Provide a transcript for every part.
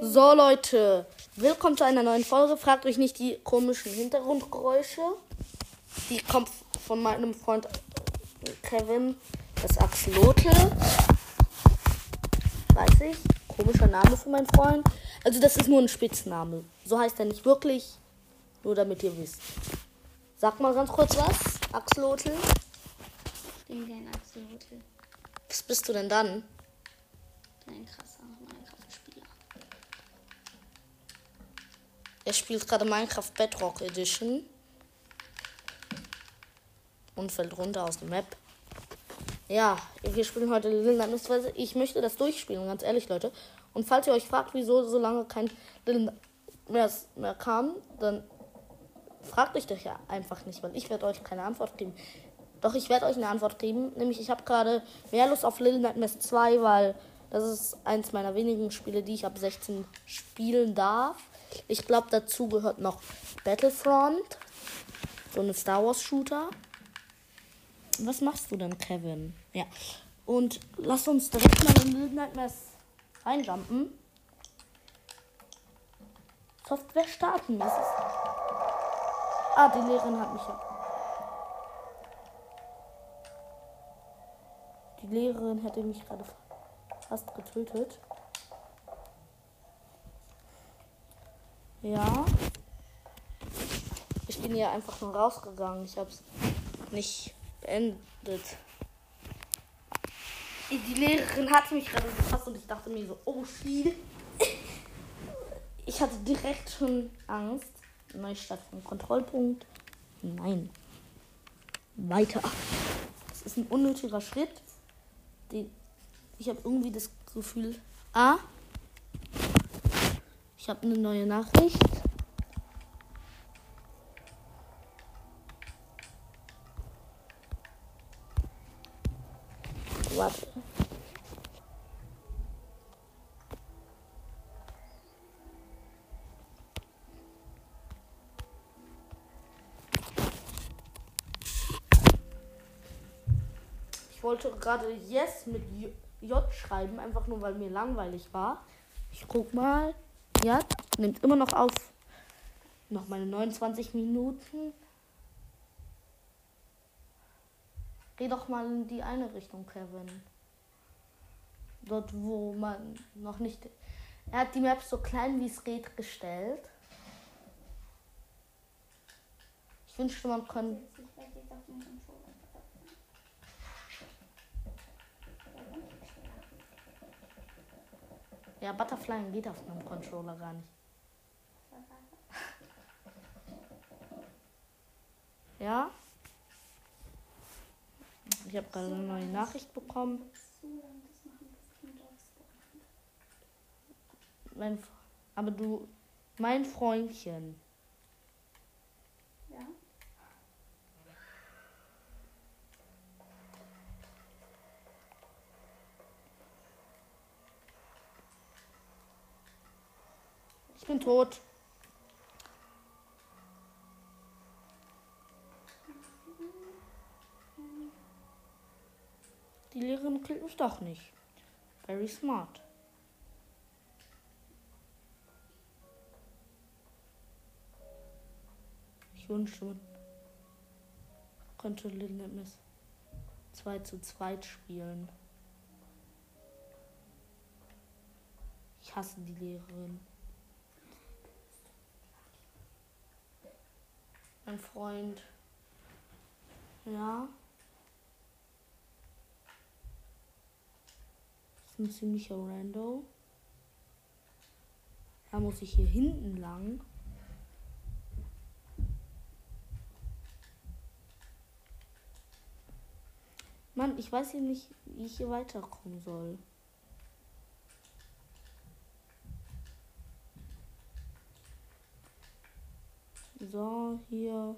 So Leute, willkommen zu einer neuen Folge. Fragt euch nicht die komischen Hintergrundgeräusche. Die kommen von meinem Freund Kevin, das Axolotl. Weiß ich. Komischer Name für meinen Freund. Also das ist nur ein Spitzname. So heißt er nicht wirklich. Nur damit ihr wisst. Sag mal ganz kurz was, Axolotl. Ich bin kein Axolotl. Was bist du denn dann? Ein krasser Er spielt gerade Minecraft Bedrock Edition. Und fällt runter aus der Map. Ja, wir spielen heute Little Nightmares. Ich möchte das durchspielen, ganz ehrlich, Leute. Und falls ihr euch fragt, wieso so lange kein Little Nightmares mehr kam, dann fragt euch das ja einfach nicht, weil ich werde euch keine Antwort geben. Doch ich werde euch eine Antwort geben. Nämlich, ich habe gerade mehr Lust auf Little Nightmares 2, weil das ist eins meiner wenigen Spiele, die ich ab 16 spielen darf. Ich glaube, dazu gehört noch Battlefront. So eine Star Wars Shooter. Was machst du denn, Kevin? Ja. Und lass uns direkt mal in Little Nightmares reinjumpen. Software starten. Das ist ah, die Lehrerin hat mich ja. Die Lehrerin hätte mich gerade fast getötet. Ja. Ich bin ja einfach nur rausgegangen. Ich hab's nicht beendet. Die Lehrerin hatte mich gerade gefasst und ich dachte mir so, oh shit. Ich hatte direkt schon Angst. Neustart vom Kontrollpunkt. Nein. Weiter. Das ist ein unnötiger Schritt. Ich habe irgendwie das Gefühl. Ah. Ich habe eine neue Nachricht. Warte. Ich wollte gerade Yes mit J schreiben, einfach nur weil mir langweilig war. Ich guck mal. Ja, nimmt immer noch auf. Noch meine 29 Minuten. Geh doch mal in die eine Richtung, Kevin. Dort, wo man noch nicht. Er hat die Map so klein wie es geht gestellt. Ich wünschte, man könnte. Ja, Butterfly geht auf einem Controller gar nicht. Ja? Ich habe gerade eine neue Nachricht bekommen. Mein, aber du, mein Freundchen. Ja? Ich bin tot. Die Lehrerin killt mich doch nicht. Very smart. Ich wünschte, man könnte Little Nightmares 2 zu 2 spielen. Ich hasse die Lehrerin. Mein Freund. Ja. Das ist ein ziemlicher Rando. Da muss ich hier hinten lang. Mann, ich weiß hier nicht, wie ich hier weiterkommen soll. So, hier.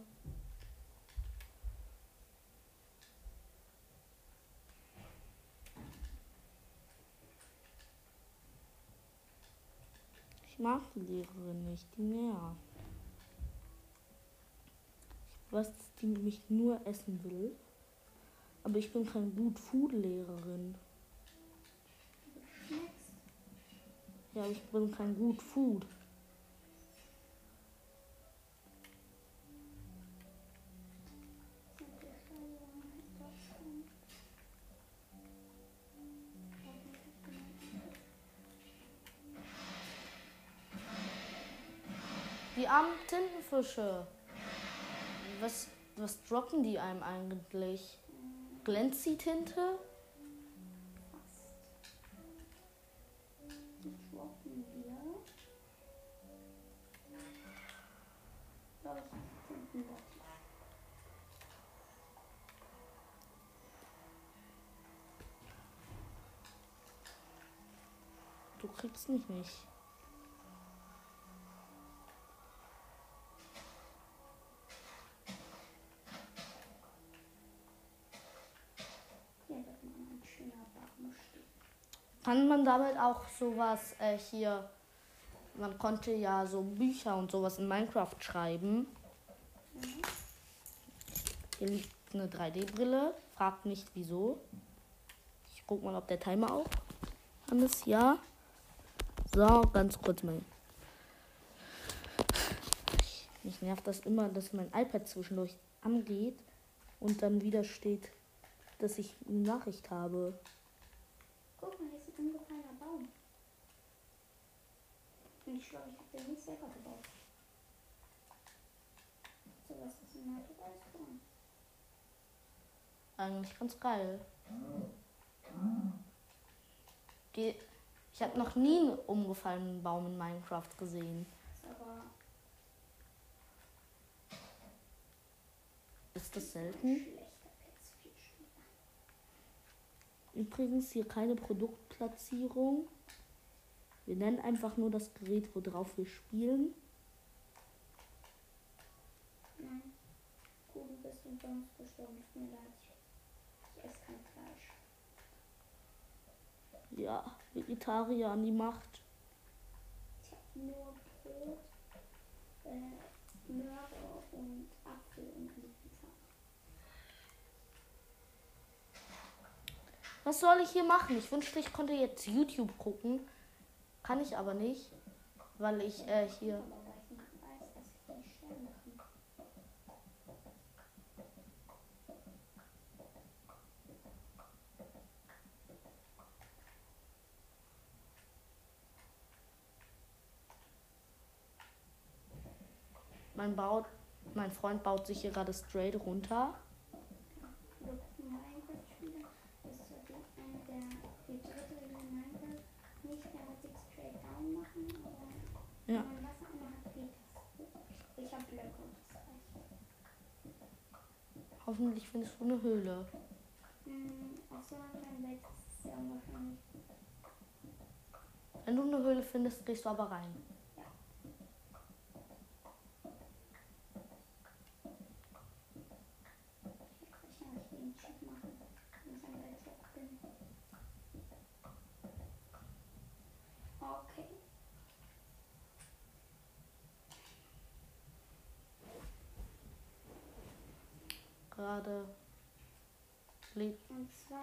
Ich mag die Lehrerin nicht, weiß, dass die mich nur essen will. Aber ich bin keine gut Food Lehrerin. Ja, ich bin kein gut Food. Tintenfische. Was, was droppen die einem eigentlich? Glänzi-Tinte? Die Tintenbottle. Du kriegst mich nicht. Hier wird mal ein schöner Baum stehen. Kann man damit auch sowas äh, hier. Man konnte ja so Bücher und sowas in Minecraft schreiben. Hier liegt eine 3D-Brille. Fragt nicht wieso. Ich guck mal, ob der Timer auch an ist. Ja. So, ganz kurz mal. Mich nervt das immer, dass mein iPad zwischendurch angeht und dann wieder steht, dass ich eine Nachricht habe. Guck mal, hier ist ein umgefallener Baum. Und ich glaube, ich habe den nicht selber gebaut. So was ist in Natur alles drin. Eigentlich ganz geil. Die, ich habe noch nie einen umgefallenen Baum in Minecraft gesehen. Ist aber Ist das selten? schlechter PS4-Spieler. Übrigens hier keine Produktplatzierung. Wir nennen einfach nur das Gerät, worauf wir spielen. Nein. Gut, du bist umsonst gestorben. Tut mir leid. Ich, ich esse kein Fleisch. Ja, Vegetarier an die Macht. Ich habe nur Brot, äh, Möhre und Apfel und Pizza. Was soll ich hier machen? Ich wünschte, ich konnte jetzt YouTube gucken. Kann ich aber nicht, weil ich äh, hier. Mein, baut, mein Freund baut sich hier gerade straight runter. Hoffentlich findest du eine Höhle. Hm, auf so einer kleinen Welt ist es sehr unwahrscheinlich. Wenn du eine Höhle findest, gehst du aber rein. Ich kann nicht den Check machen, wenn ich an der Job bin. Okay. Gerade lädt Und zwar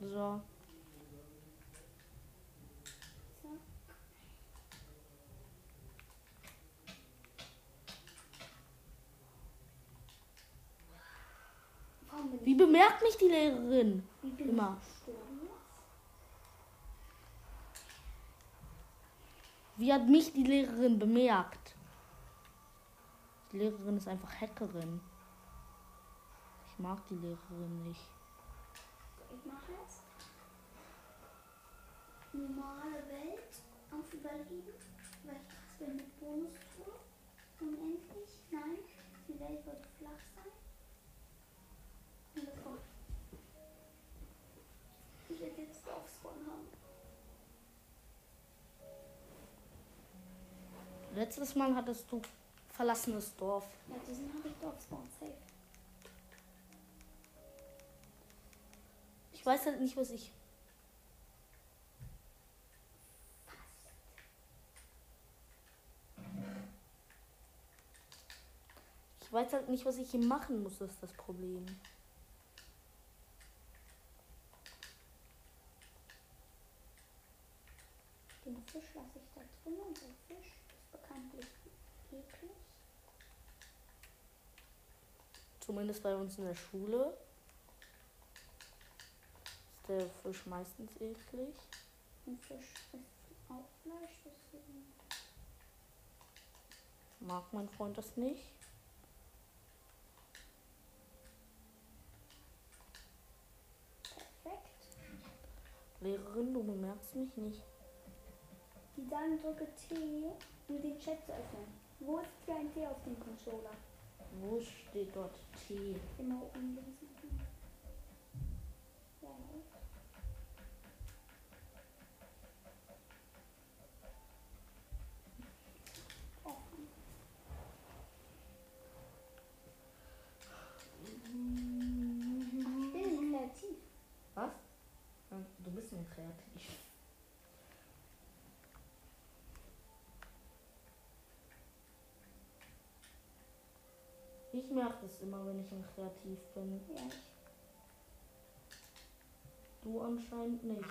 so. Wie bemerkt mich die Lehrerin? Immer. ich gestorben jetzt? Wie hat mich die Lehrerin bemerkt? Die Lehrerin ist einfach Hackerin. Ich mag die Lehrerin nicht. Ich mache jetzt normale Welt auf Überleben, weil ich krass bin mit Bonustour. Unendlich, nein, die Welt wird flach sein. Und das kommt. Ich werde jetzt Letztes Mal hattest du verlassenes Dorf. Ja, diesen habe ich Dorfspawn safe. Ich weiß halt nicht, was ich. Ich weiß halt nicht, was ich hier machen muss, ist das Problem. Den Fisch lasse ich da drin und der Fisch ist bekanntlich eklig. Zumindest bei uns in der Schule ist der Fisch meistens eklig. Und Fisch ist auch Fleisch, deswegen. Mag mein Freund das nicht? Perfekt. Lehrerin, du bemerkst mich nicht. Die sagen, drücke T, um den Chat zu öffnen. Wo ist hier ein T auf dem Controller? Wo steht dort T? Immer oben links machen. Ja, offen. Ich bin kreativ. Was? Ja, Du bist nur kreativ. Ich merke das immer, wenn ich im Kreativ bin. Ja, Du anscheinend nicht.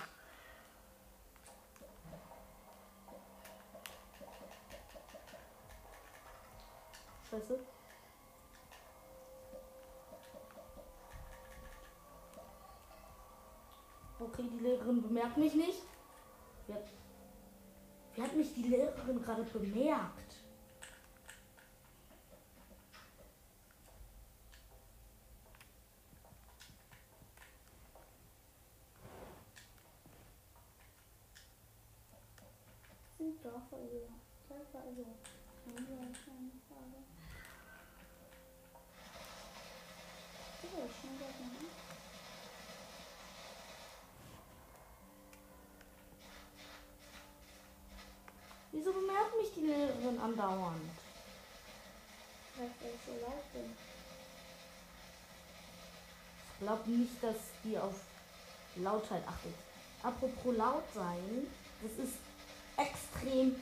Scheiße. Okay, die Lehrerin bemerkt mich nicht. Wie hat, wie hat mich die Lehrerin gerade bemerkt? sind doch also. Das war also. Haben wir eine kleine Frage. So, ich schnell das mal an. Wieso bemerkt mich die Lehrerin andauernd? Weil ich so laut bin. Ich glaube nicht, dass die auf Lautheit achtet. Apropos laut sein, das ist extrem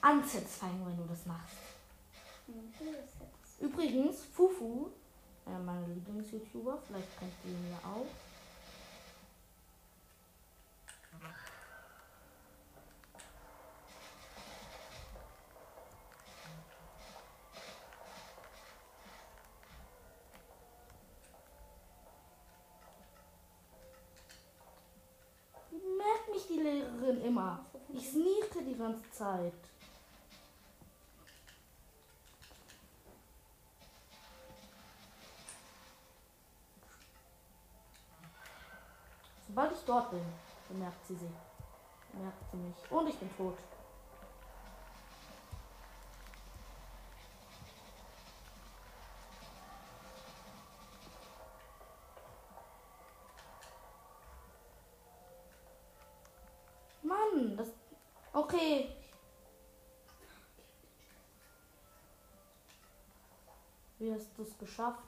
ansatisfying, wenn du das machst. Übrigens, Fufu, einer meiner Lieblings-YouTuber, vielleicht kennt ihr ihn ja auch. Merkt mich die Lehrerin immer. Ich sneake die ganze Zeit. Sobald ich dort bin, bemerkt sie sich. Merkt sie mich. Und ich bin tot. Hast du es geschafft?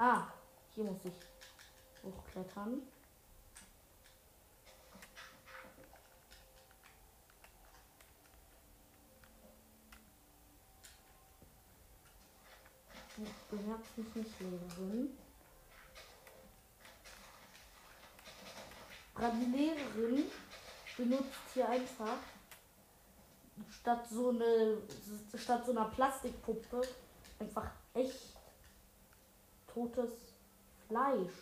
Ah, hier muss ich hochklettern. Bemerkst mich nicht, Lehrerin. Gerade die Lehrerin benutzt hier einfach statt so eine statt so einer Plastikpuppe einfach echt totes Fleisch.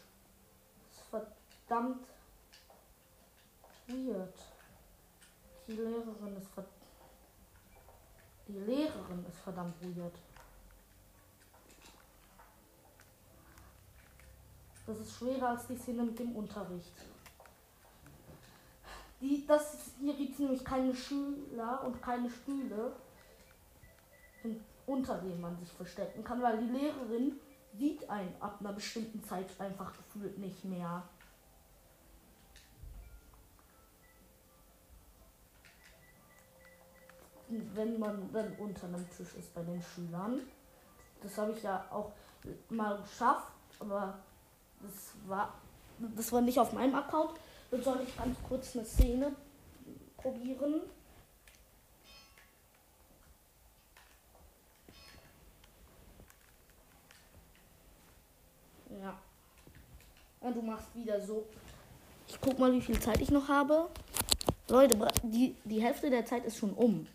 Das ist verdammt weird. Die Lehrerin ist ver die Lehrerin ist verdammt weird. Das ist schwerer als die Szene mit dem Unterricht. Die, das hier gibt es nämlich keine Schüler und keine Stühle, unter denen man sich verstecken kann, weil die Lehrerin sieht einen ab einer bestimmten Zeit einfach gefühlt nicht mehr. Wenn man dann unter einem Tisch ist bei den Schülern, Das habe ich ja auch mal geschafft, aber das war, das war nicht auf meinem Account. Dann soll ich ganz kurz eine Szene probieren. Ja. Und du machst wieder so. Ich guck mal, wie viel Zeit ich noch habe. Leute, die, die Hälfte der Zeit ist schon um.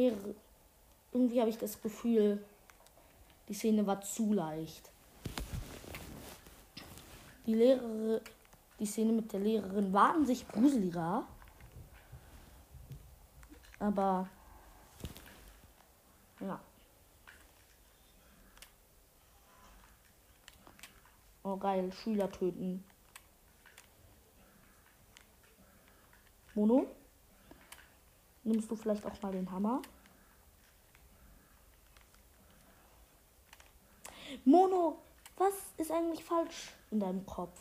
Mehrere. Irgendwie habe ich das Gefühl, die Szene war zu leicht. Die Lehrerin, die Szene mit der Lehrerin war an sich gruseliger. Aber ja. Oh geil, Schüler töten. Mono? Nimmst du vielleicht auch mal den Hammer? Mono, was ist eigentlich falsch in deinem Kopf?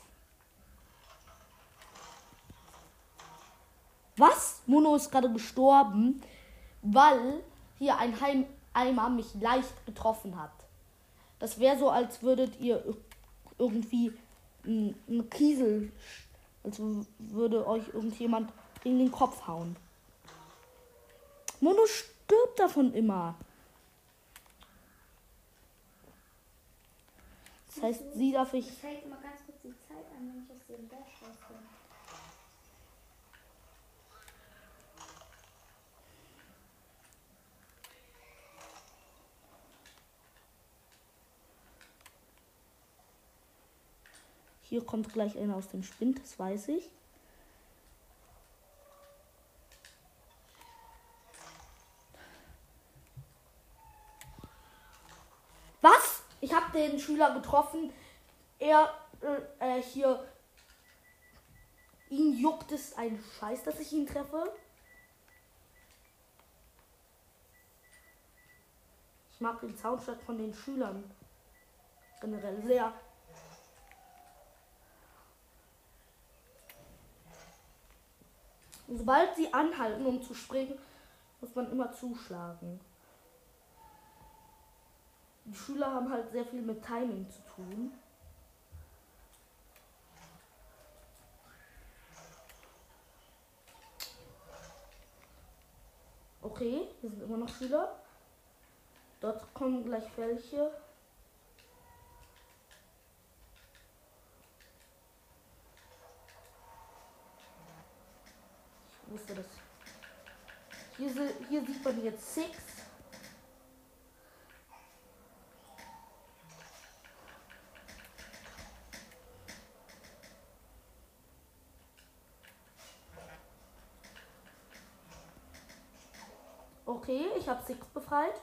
Was? Mono ist gerade gestorben, weil hier ein Heim Eimer mich leicht getroffen hat. Das wäre so, als würdet ihr ir- irgendwie einen Kiesel, als würde euch irgendjemand in den Kopf hauen. Mono stirbt davon immer. Das heißt, sie darf ich. Ich zeige mal ganz kurz die Zeit an, wenn ich aus dem Dash raus bin. Hier kommt gleich einer aus dem Spind, das weiß ich. Was? Ich habe den Schüler getroffen. Er, äh, äh, hier. Ihn juckt es ein Scheiß, dass ich ihn treffe. Ich mag den Soundtrack von den Schülern generell sehr. Sobald sie anhalten, um zu springen, muss man immer zuschlagen. Die Schüler haben halt sehr viel mit Timing zu tun. Okay, hier sind immer noch Schüler. Dort kommen gleich welche. Ich wusste das. Hier, hier sieht man jetzt Six. Okay, ich habe Six befreit.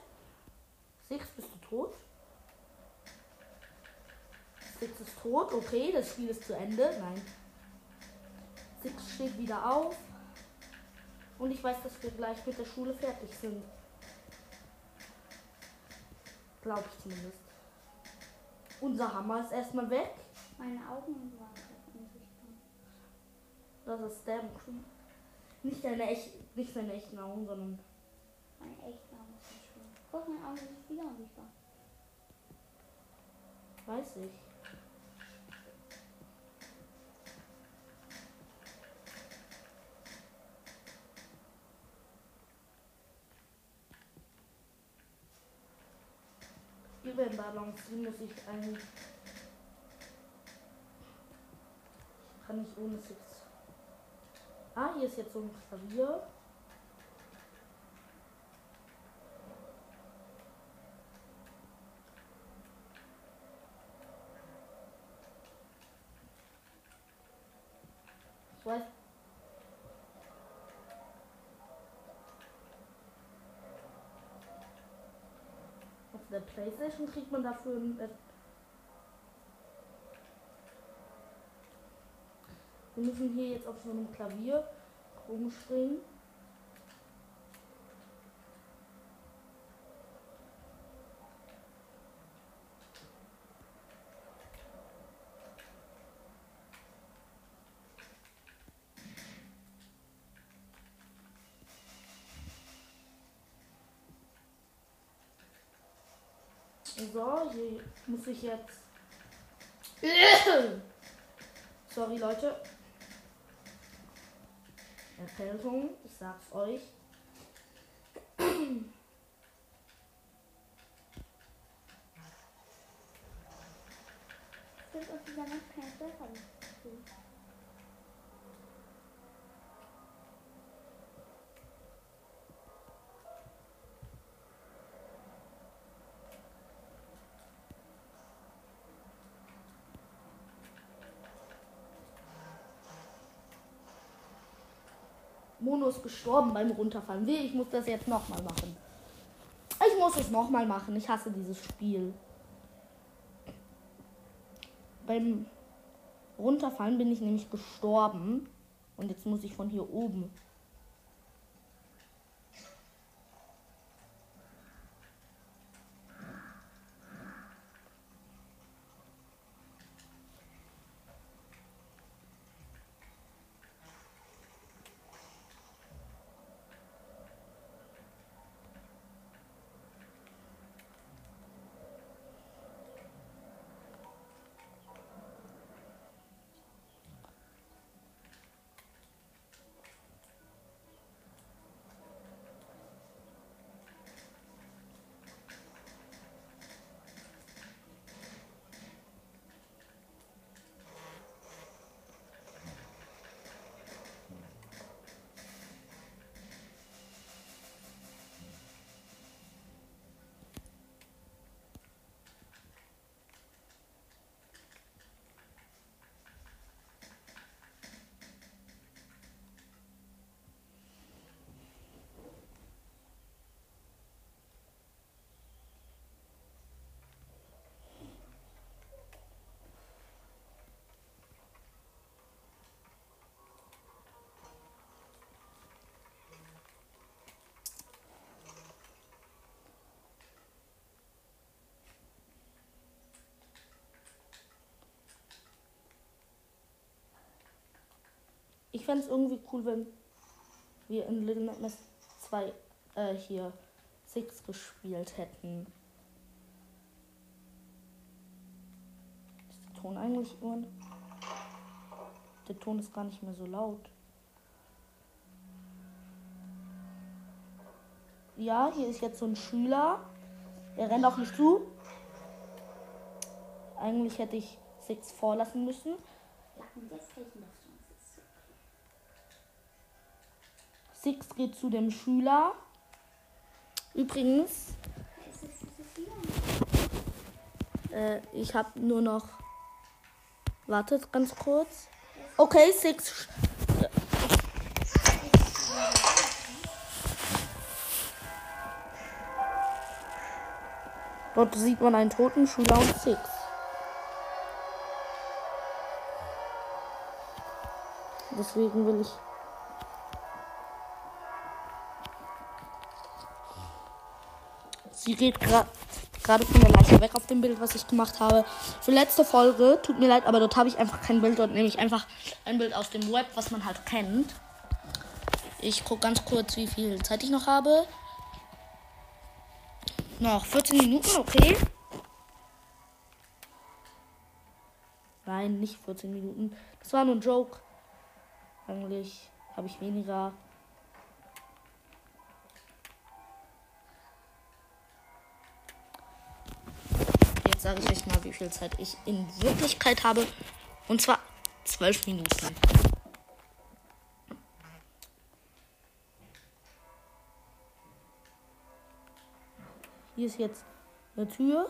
Six, bist du tot? Six ist tot, okay, das Spiel ist zu Ende. Nein. Six steht wieder auf. Und ich weiß, dass wir gleich mit der Schule fertig sind. Glaube ich zumindest. Unser Hammer ist erstmal weg. Meine Augen waren unsichtbar. Das ist der. Nicht deine, echt, nicht deine echten Augen, sondern. Meine echten Augen sind schön. Guck, meine Augen sind wieder unsichtbar. Weiß ich. Hier werden Ballons, die muss ich eigentlich. Ich kann nicht ohne Six. Ah, hier ist jetzt so ein Klavier. Ich weiß. Auf der Playstation kriegt man dafür ein. äh, Wir müssen hier jetzt auf so einem Klavier rumspringen. So, hier muss ich jetzt. Sorry, Leute. Erkältung, ich sag's euch. Es gibt auf dieser Map keine Dörfer. Mono ist gestorben beim Runterfallen. Weh, ich muss das jetzt nochmal machen. Ich muss es nochmal machen. Ich hasse dieses Spiel. Beim Runterfallen bin ich nämlich gestorben. Und jetzt muss ich von hier oben. Fände es irgendwie cool, wenn wir in Little Nightmares 2 äh, hier Six gespielt hätten. Ist der Ton eigentlich immer. Der Ton ist gar nicht mehr so laut. Ja, hier ist jetzt so ein Schüler. Er rennt auf mich zu. Eigentlich hätte ich Six vorlassen müssen. Lachen des Kirchendorfs. Six geht zu dem Schüler. Übrigens, äh, ich habe nur noch. Wartet ganz kurz. Okay, Six. Dort sieht man einen toten Schüler und Six. Deswegen will ich. Sie geht gra- gerade von der Leiche weg auf dem Bild, was ich gemacht habe. Für letzte Folge, tut mir leid, aber dort habe ich einfach kein Bild. Dort nehme ich einfach ein Bild aus dem Web, was man halt kennt. Ich gucke ganz kurz, wie viel Zeit ich noch habe. Noch 14 Minuten, okay. Nein, nicht 14 Minuten. Das war nur ein Joke. Eigentlich habe ich weniger. Jetzt sage ich euch mal, wie viel Zeit ich in Wirklichkeit habe. Und zwar 12 Minuten. Hier ist jetzt eine Tür.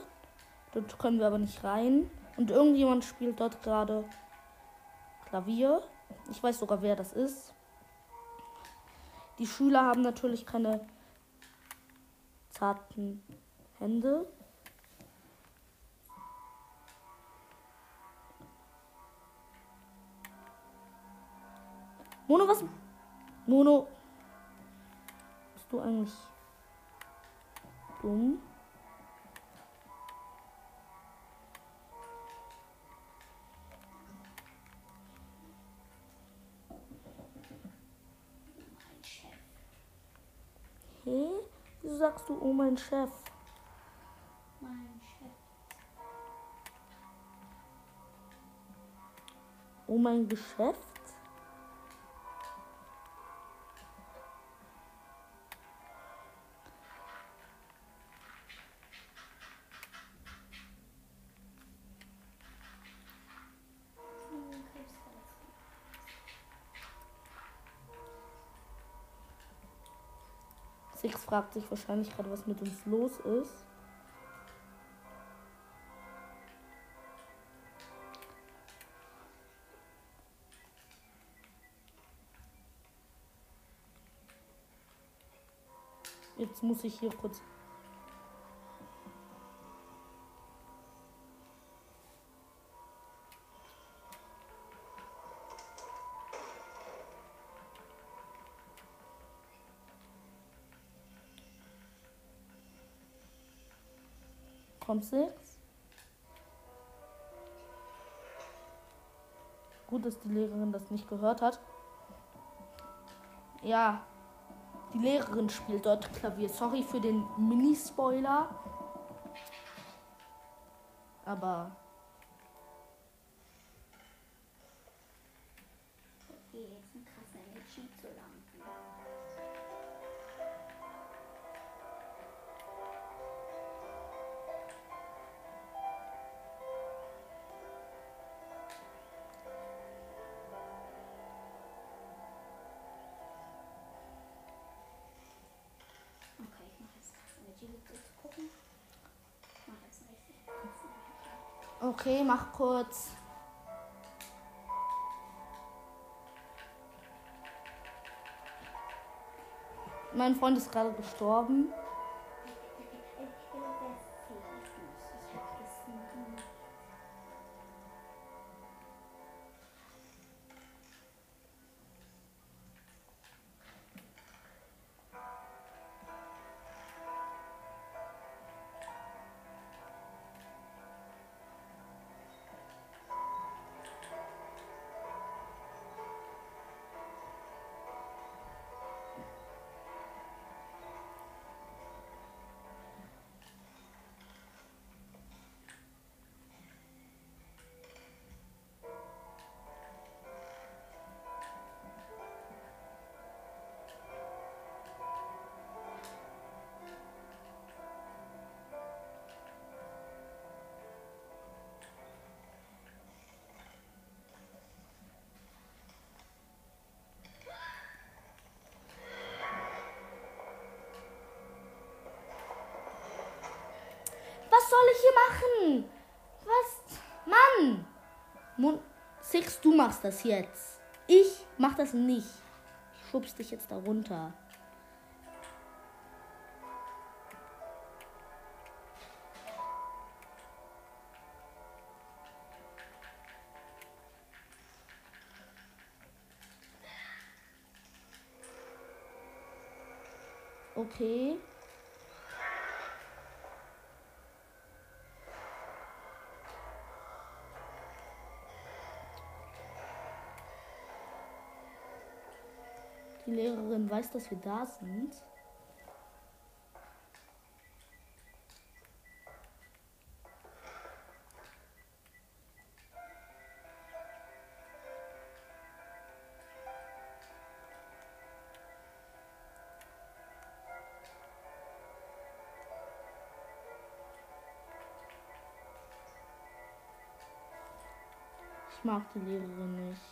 Dort können wir aber nicht rein. Und irgendjemand spielt dort gerade Klavier. Ich weiß sogar, wer das ist. Die Schüler haben natürlich keine zarten Hände. Mono, was? Mono. Bist du eigentlich dumm? Hey, wieso sagst du, oh mein Chef? Mein Chef. Oh mein Geschäft? Fragt sich wahrscheinlich gerade, was mit uns los ist. Jetzt muss ich hier kurz. Kommt sechs. Gut, dass die Lehrerin das nicht gehört hat. Ja, die Lehrerin spielt dort Klavier. Sorry für den Mini-Spoiler. Aber okay, mach kurz. Mein Freund ist gerade gestorben. Ich hier machen? Was? Mann! Mon Six, du machst das jetzt. Ich mach das nicht. Ich schubst dich jetzt da runter. Okay. Die Lehrerin weiß, dass wir da sind. Ich mag die Lehrerin nicht.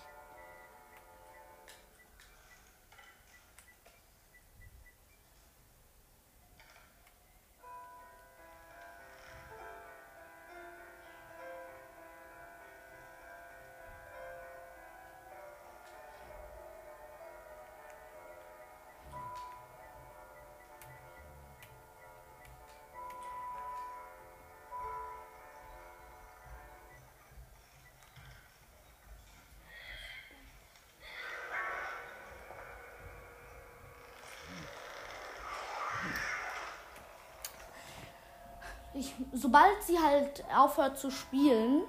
ich, sobald sie halt aufhört zu spielen,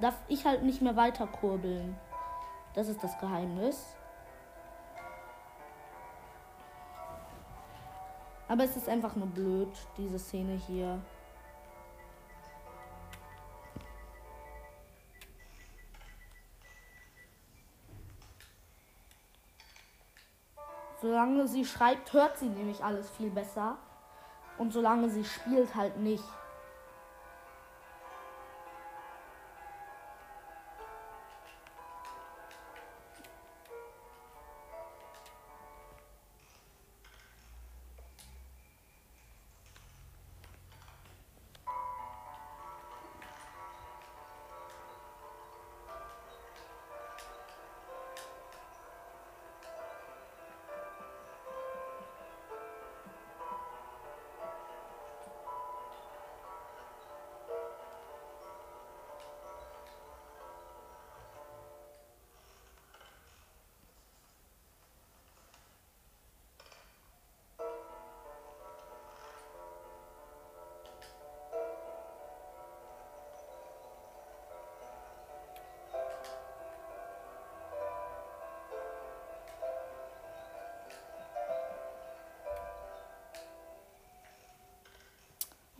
darf ich halt nicht mehr weiter kurbeln. Das ist das Geheimnis. Aber es ist einfach nur blöd, diese Szene hier. Solange sie schreibt, hört sie nämlich alles viel besser. Und solange sie spielt, halt nicht.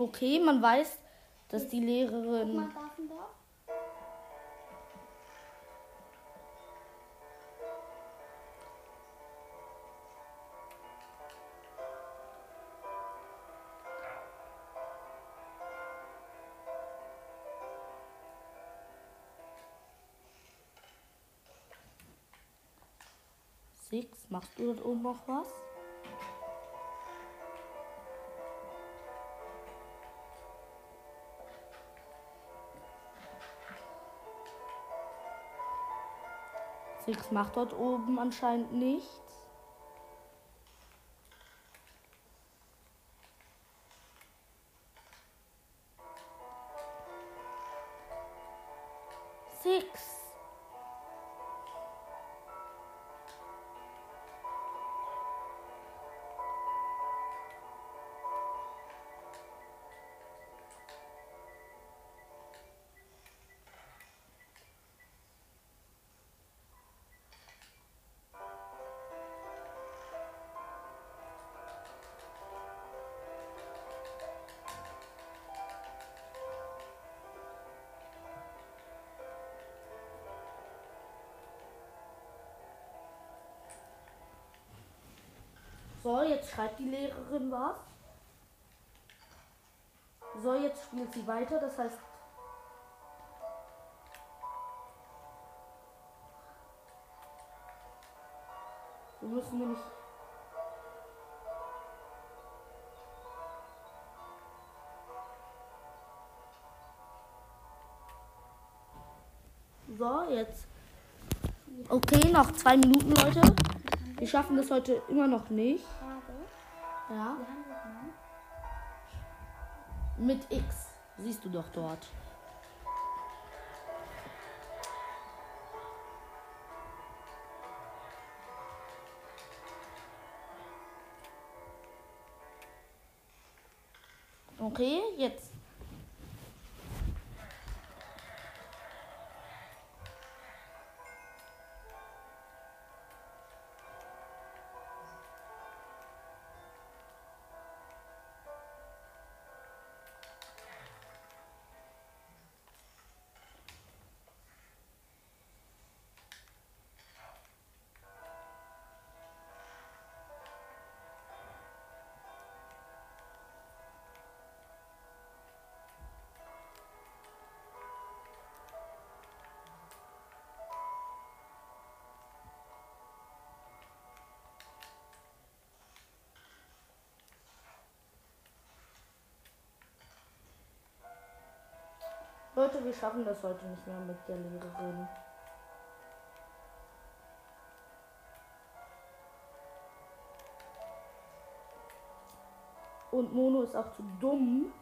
Okay, man weiß, dass die Guck Lehrerin. mal. Six, machst du dort oben noch was? Six macht dort oben anscheinend nichts. So, jetzt schreibt die Lehrerin was. So, jetzt spielt sie weiter. Das heißt. Wir müssen nämlich. So, jetzt. Okay, noch zwei Minuten, Leute. Wir schaffen das heute immer noch nicht. Ja. Mit X. Siehst du doch dort. Okay, jetzt. Leute, wir schaffen das heute nicht mehr mit der Lehrerin. Und Mono ist auch zu dumm,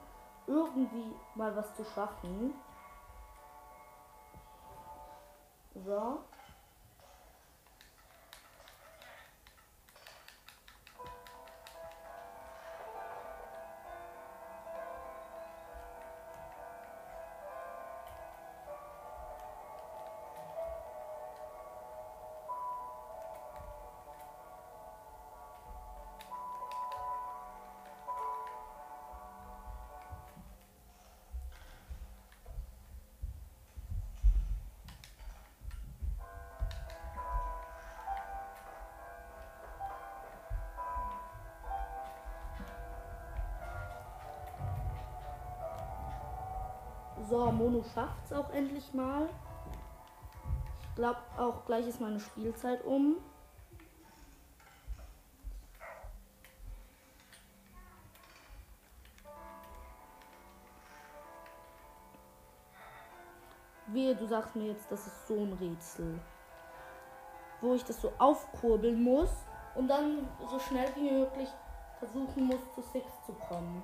irgendwie mal was zu schaffen. So. So, Mono schafft's auch endlich mal. Ich glaube auch gleich ist meine Spielzeit um. Wehe, du sagst mir jetzt, das ist so ein Rätsel. Wo ich das so aufkurbeln muss und dann so schnell wie möglich versuchen muss, zu Six zu kommen.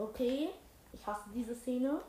Okay, ich hasse diese Szene.